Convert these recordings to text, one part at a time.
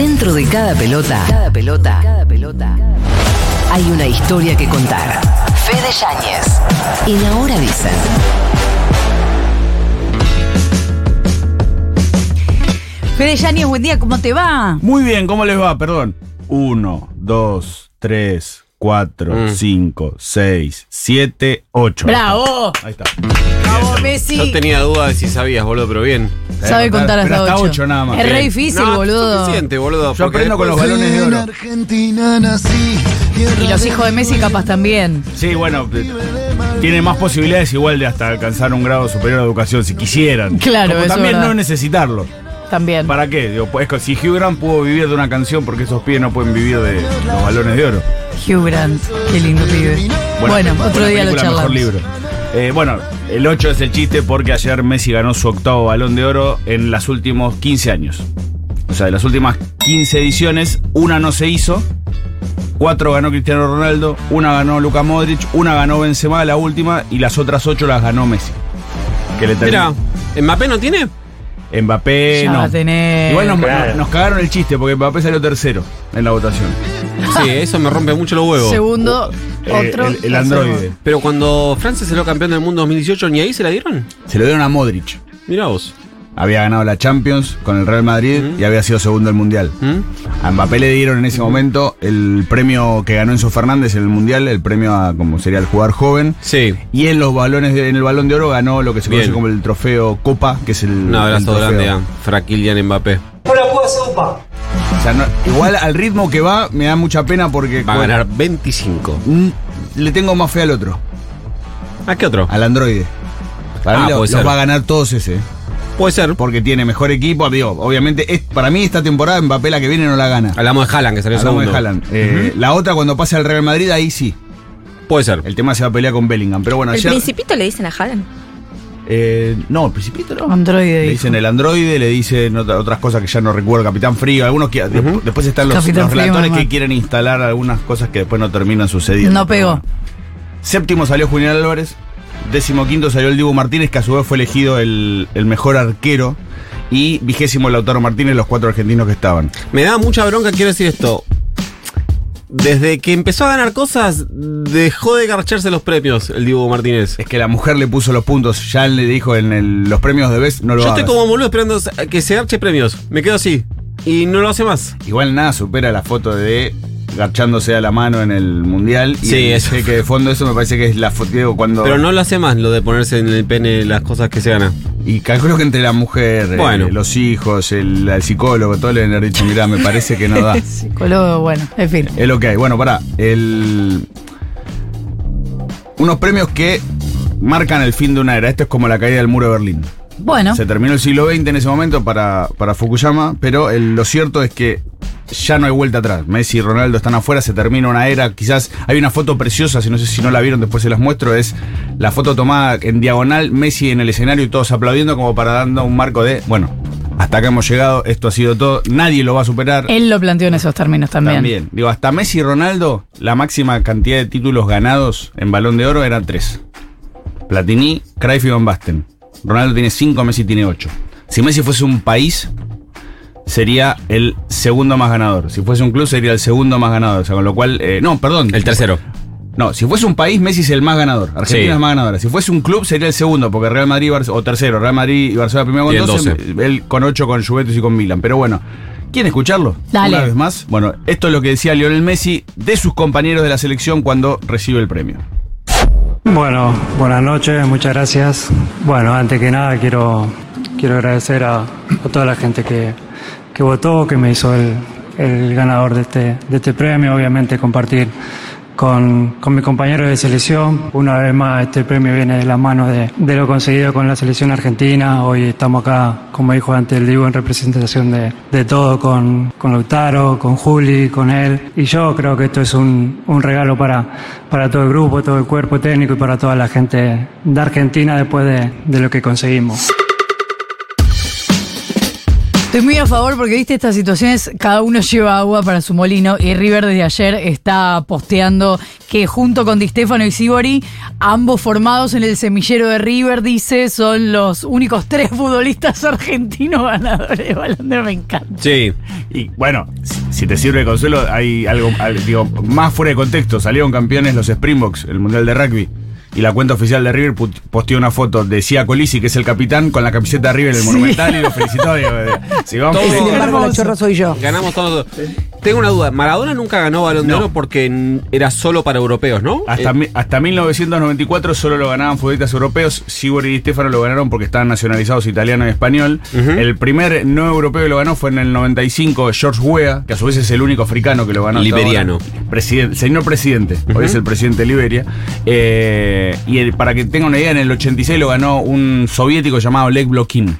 Dentro de cada pelota, cada pelota, cada pelota, hay una historia que contar. Fede Yáñez. En Ahora Dicen. Fede Yáñez, buen día, ¿cómo te va? Muy bien, ¿cómo les va? Perdón. Uno, dos, tres, cuatro, Mm. cinco, seis, siete, ocho. ¡Bravo! Ahí está. ¡Bravo, Yo Messi! tenía dudas de si sabías, boludo, pero bien. Sabe contar Pero hasta hasta 8. ocho nada más. Es re Bien. difícil, No, boludo. suficiente, boludo. Yo porque aprendo con los después- balones de En oro. Argentina nací. Y los hijos de Messi capaz también. Sí, bueno, eh, tienen más posibilidades igual de hasta alcanzar un grado superior de educación, si quisieran. Claro, Como eso también verdad. no necesitarlo. También. ¿Para qué? Digo, pues, si Hugh Grant pudo vivir de una canción, porque esos pibes no pueden vivir de los balones de oro? Hugh Grant, qué lindo pibe. Bueno, otro día lo charlamos. mejor libro. Eh, bueno, el 8 es el chiste porque ayer Messi ganó su octavo balón de oro en los últimos 15 años. O sea, de las últimas 15 ediciones, una no se hizo. Cuatro ganó Cristiano Ronaldo, una ganó Luka Modric, una ganó Benzema, la última, y las otras ocho las ganó Messi. Que le Mira. ¿Mbappé no tiene? Mbappé Ya no. va a tener. Igual nos, nos cagaron el chiste porque Mbappé salió tercero en la votación. Sí, eso me rompe mucho los huevos. Segundo, Eh, otro. el, el androide. Pero cuando Francia salió campeón del mundo 2018, ¿ni ahí se la dieron? Se lo dieron a Modric. Mirá vos. Había ganado la Champions con el Real Madrid Ujú. y había sido segundo del Mundial. ¿Mm? A Mbappé le dieron en ese momento el premio que ganó Enzo Fernández en el Mundial, el premio a como sería el jugador joven. Sí. Y en los balones de- en el balón de oro ganó lo que se Bien. conoce como el trofeo Copa, que es el. Un el abrazo trofeo. grande a Fraquilian Mbappé. O sea, no- igual al ritmo que va, me da mucha pena porque. Va a ganar 25. mm, le tengo más fe al otro, ¿A qué otro? al androide. Para Ah, mí lo- los va a ganar todos ese. Puede ser. Porque tiene mejor equipo. Digo, obviamente, es, para mí esta temporada Mbappé la que viene no la gana. Hablamos de Haaland, que salió Hablamos segundo. de Haaland. Eh, La otra, cuando pase al Real Madrid, ahí sí. Puede ser. El tema se va a pelear con Bellingham. Pero bueno, ¿El ayer. principito le dicen a Haaland? eh, no, el Principito no. Androide. Le dijo. dicen el androide, le dicen otra- otras cosas que ya no recuerdo, Capitán Frío, algunos que después- después están los, los relatores que quieren instalar algunas cosas que después no terminan sucediendo. No pegó. bueno. Séptimo salió Julián Álvarez, décimo quinto salió el Dibu Martínez, que a su vez fue elegido el, el mejor arquero, y vigésimo Lautaro Martínez, los cuatro argentinos que estaban. Me da mucha bronca, quiero decir esto. Desde que empezó a ganar cosas, dejó de garcharse los premios el Diego Martínez. Es que la mujer le puso los puntos, ya le dijo en el- los premios de Best, no lo Yo estoy como boludo esperando que se garche premios. Me quedo así. Y no lo hace más. Igual nada supera la foto de garchándose a la mano en el mundial. Y Sí, el eso. que de fondo eso me parece que es la foto cuando. Pero no lo hace más lo de ponerse en el pene las cosas que se gana. Y calculo que entre la mujer, eh, Bueno. los hijos, el, el psicólogo, todo le han dicho, mirá, me parece que no da. Psicólogo, bueno, en fin. es lo que hay. Bueno, pará. El... Unos premios que marcan el fin de una era. Esto es como la caída del muro de Berlín. Bueno, Se terminó el siglo XX en ese momento para, para Fukuyama, pero el- lo cierto es que ya no hay vuelta atrás. Messi y Ronaldo están afuera, se termina una era. Quizás hay una foto preciosa, si no sé si no la vieron, después se las muestro. Es la foto tomada en diagonal, Messi en el escenario y todos aplaudiendo, como para dando un marco de, bueno, hasta acá hemos llegado, esto ha sido todo, nadie lo va a superar. él lo planteó en esos términos también. También. Digo, hasta Messi y Ronaldo, la máxima cantidad de títulos ganados en balón de oro eran tres. Platini, Cruyff y Van Basten. Ronaldo tiene cinco, Messi tiene ocho. Si Messi fuese un país, sería el segundo más ganador. Si fuese un club, sería el segundo más ganador. O sea, con lo cual, eh, no, perdón. El tercero. No, si fuese un país, Messi es el más ganador. Argentina Sí. es más ganadora. Si fuese un club, sería el segundo, porque Real Madrid, o tercero, Real Madrid y Barcelona primero con Tienen 12, 12. él con 8 con Juventus y con Milan. Pero bueno, ¿quieren escucharlo? Dale. Una vez más. Bueno, esto es lo que decía Lionel Messi de sus compañeros de la selección cuando recibe el premio. Bueno, buenas noches, muchas gracias. Bueno, antes que nada quiero, quiero agradecer a, a toda la gente que, que votó, que me hizo el, el ganador de este, de este premio, obviamente compartir con, con mis compañeros de selección. Una vez más, este premio viene de la mano de, de lo conseguido con la selección argentina. Hoy estamos acá, como dijo antes el Diego, en representación de, de todo, con, con Lautaro, con Juli, con él. Y yo creo que esto es un, un regalo para, para todo el grupo, todo el cuerpo técnico y para toda la gente de Argentina después de, de lo que conseguimos. Estoy muy a favor porque, viste, estas situaciones, cada uno lleva agua para su molino y River desde ayer está posteando que junto con Di Stefano y Sibori, ambos formados en el semillero de River, dice, son los únicos tres futbolistas argentinos ganadores de Balón de. Me encanta. Sí. Y bueno, si- te sirve de consuelo, hay algo, al- digo, más fuera de contexto. Salieron campeones los Springboks, el Mundial de Rugby. Y la cuenta oficial de River posteó una foto de Sia Colisi, que es el capitán, con la camiseta de River en el Sí. Monumental y lo felicitó. Digo, de- si vamos Todo- por- Sin embargo, la chorra soy yo. Ganamos todos. Tengo una duda. Maradona nunca ganó Balón de No. Oro porque era solo para europeos, ¿no? Hasta, Eh, mi- hasta 1994 solo lo ganaban futbolistas europeos. Sibori y Stefano lo ganaron porque estaban nacionalizados italiano y español. El primer no europeo que lo ganó fue en el 95 George Weah, que a su vez es el único africano que lo ganó. Liberiano. Presidente, señor presidente, hoy es el presidente de Liberia. Eh, y el- para que tengan una idea, en el 86 lo ganó un soviético llamado Oleg Blokin.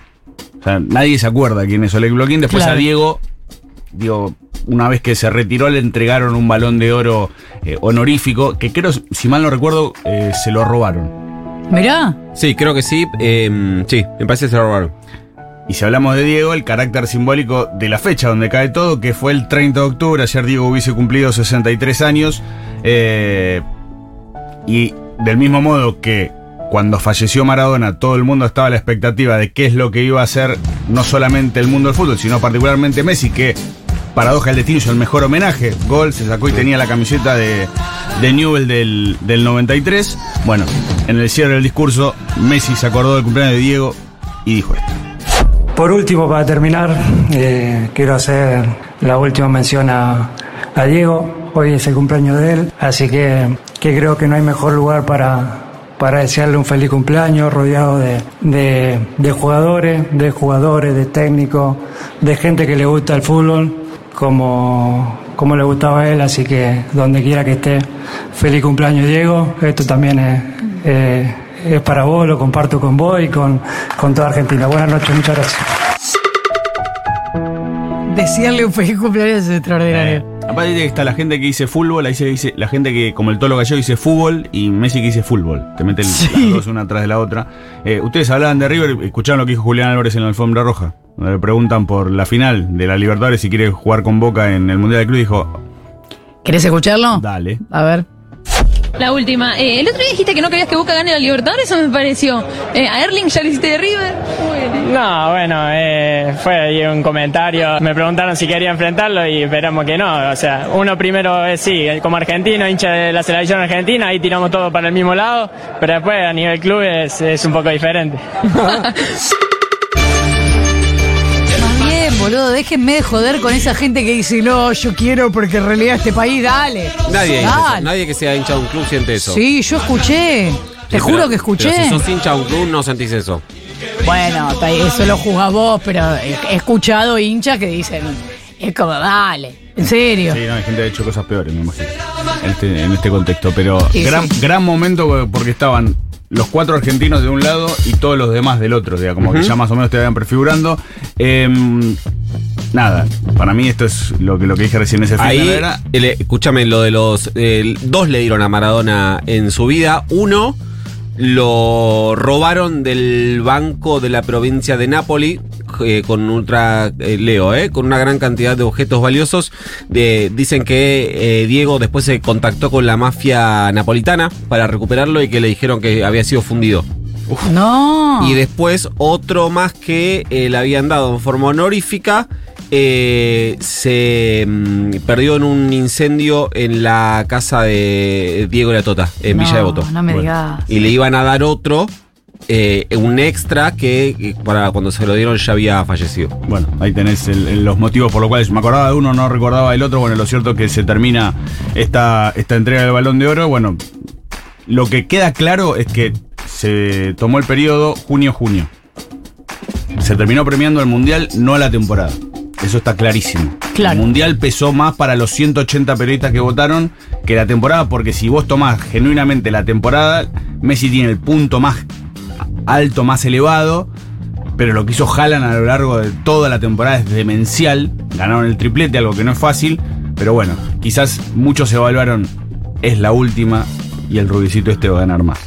O sea, nadie se acuerda quién es Oleg Blokin. Después Claro. a Diego digo, una vez que se retiró le entregaron un balón de oro eh, honorífico, que creo, si mal no recuerdo, eh, se lo robaron. Mirá. Sí, creo que sí. eh, sí, me parece que se lo robaron. Y si hablamos de Diego, el carácter simbólico de la fecha donde cae todo, que fue el 30 de octubre, ayer Diego hubiese cumplido 63 años, eh, y del mismo modo que cuando falleció Maradona, todo el mundo estaba a la expectativa de qué es lo que iba a hacer no solamente el mundo del fútbol, sino particularmente Messi, que paradoja del destino hizo el mejor homenaje. Gol, se sacó y tenía la camiseta de, de Newell del, del 93. Bueno, en el cierre del discurso, Messi se acordó del cumpleaños de Diego y dijo esto. Por último, para terminar, eh, quiero hacer la última mención a, a Diego. Hoy es el cumpleaños de él, así que, que creo que no hay mejor lugar para, para desearle un feliz cumpleaños, rodeado de, de- de jugadores, de jugadores, de técnicos, de gente que le gusta el fútbol, como, como le gustaba a él. Así que donde quiera que esté, feliz cumpleaños, Diego. Esto también es. eh, es para vos, lo comparto con vos y con, con toda Argentina. Buenas noches, muchas gracias. Decirle un feliz cumpleaños es extraordinario. Aparte está la gente que dice fútbol, ahí se dice la gente que, como el Tolo Gallego, dice fútbol y Messi que dice fútbol. Te meten Sí. las dos una atrás de la otra. Eh, ustedes hablaban de River, escucharon lo que dijo Julián Álvarez en la alfombra roja. Donde le preguntan por la final de la Libertadores si quiere jugar con Boca en el Mundial de Club. Dijo, ¿Querés escucharlo? dale. A ver. La última. Eh, el otro día dijiste que no querías que Boca gane la Libertadores, eso me pareció. Eh, a Erling ya le hiciste de River. No, bueno, eh, fue ahí un comentario. Me preguntaron si quería enfrentarlo y esperamos que no. O sea, uno primero es sí, como argentino, hincha de la selección argentina, ahí tiramos todo para el mismo lado, pero después a nivel club es, es un poco diferente. Boludo, déjenme de joder con esa gente que dice, no, yo quiero porque en realidad este país, dale. Nadie. Dale. nadie que sea hincha de un club siente eso. Sí, yo escuché. Te Sí, juro pero- que escuché. Pero si sos hincha de un club, no sentís eso. Bueno, eso lo juzgas vos, pero he escuchado hinchas que dicen, es como, dale, en serio. Sí, no, hay gente que ha hecho cosas peores, me imagino. En este, en este contexto. Pero Sí, gran, sí. gran momento porque estaban los cuatro argentinos de un lado y todos los demás del otro. O sea, como que ya más o menos te vayan prefigurando. Em, nada, para mí esto es lo que, lo que dije recién ese Ahí, de era. el- escúchame, lo de los. eh, dos le dieron a Maradona en su vida. Uno lo robaron del banco de la provincia de Nápoli eh, con ultra. eh, Leo, eh, con una gran cantidad de objetos valiosos. De- dicen que eh, Diego después se contactó con la mafia napolitana para recuperarlo y que le dijeron que había sido fundido. No. Y después otro más que eh, le habían dado en forma honorífica. eh, se mm, perdió en un incendio en la casa de Diego La Tota, en No, Villa Devoto. No me Bueno. digas. Y le iban a dar otro, eh, un extra que eh, para cuando se lo dieron ya había fallecido. Bueno, ahí tenés el- el- los motivos por los cuales me acordaba de uno, no recordaba del otro. Bueno, lo cierto es que se termina esta, esta entrega del balón de oro. Bueno, lo que queda claro es que se tomó el periodo junio-junio. Se terminó premiando el mundial, no la temporada. Eso está clarísimo. Claro. El mundial pesó más para los 180 periodistas que votaron que la temporada, porque si vos tomás genuinamente la temporada, Messi tiene el punto más alto, más elevado. Pero lo que hizo Haaland a lo largo de toda la temporada es demencial. Ganaron el triplete, algo que no es fácil. Pero bueno, quizás muchos evaluaron, es la última y el rubicito este va a ganar más.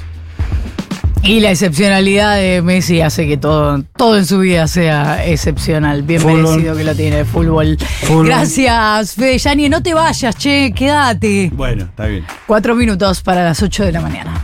Y la excepcionalidad de Messi hace que todo, todo en su vida sea excepcional. Bien Fútbol. merecido que lo tiene el fútbol. Fútbol. Gracias, Fede Yani. No te vayas, che, quédate. Bueno, está bien. Cuatro minutos para las ocho de la mañana.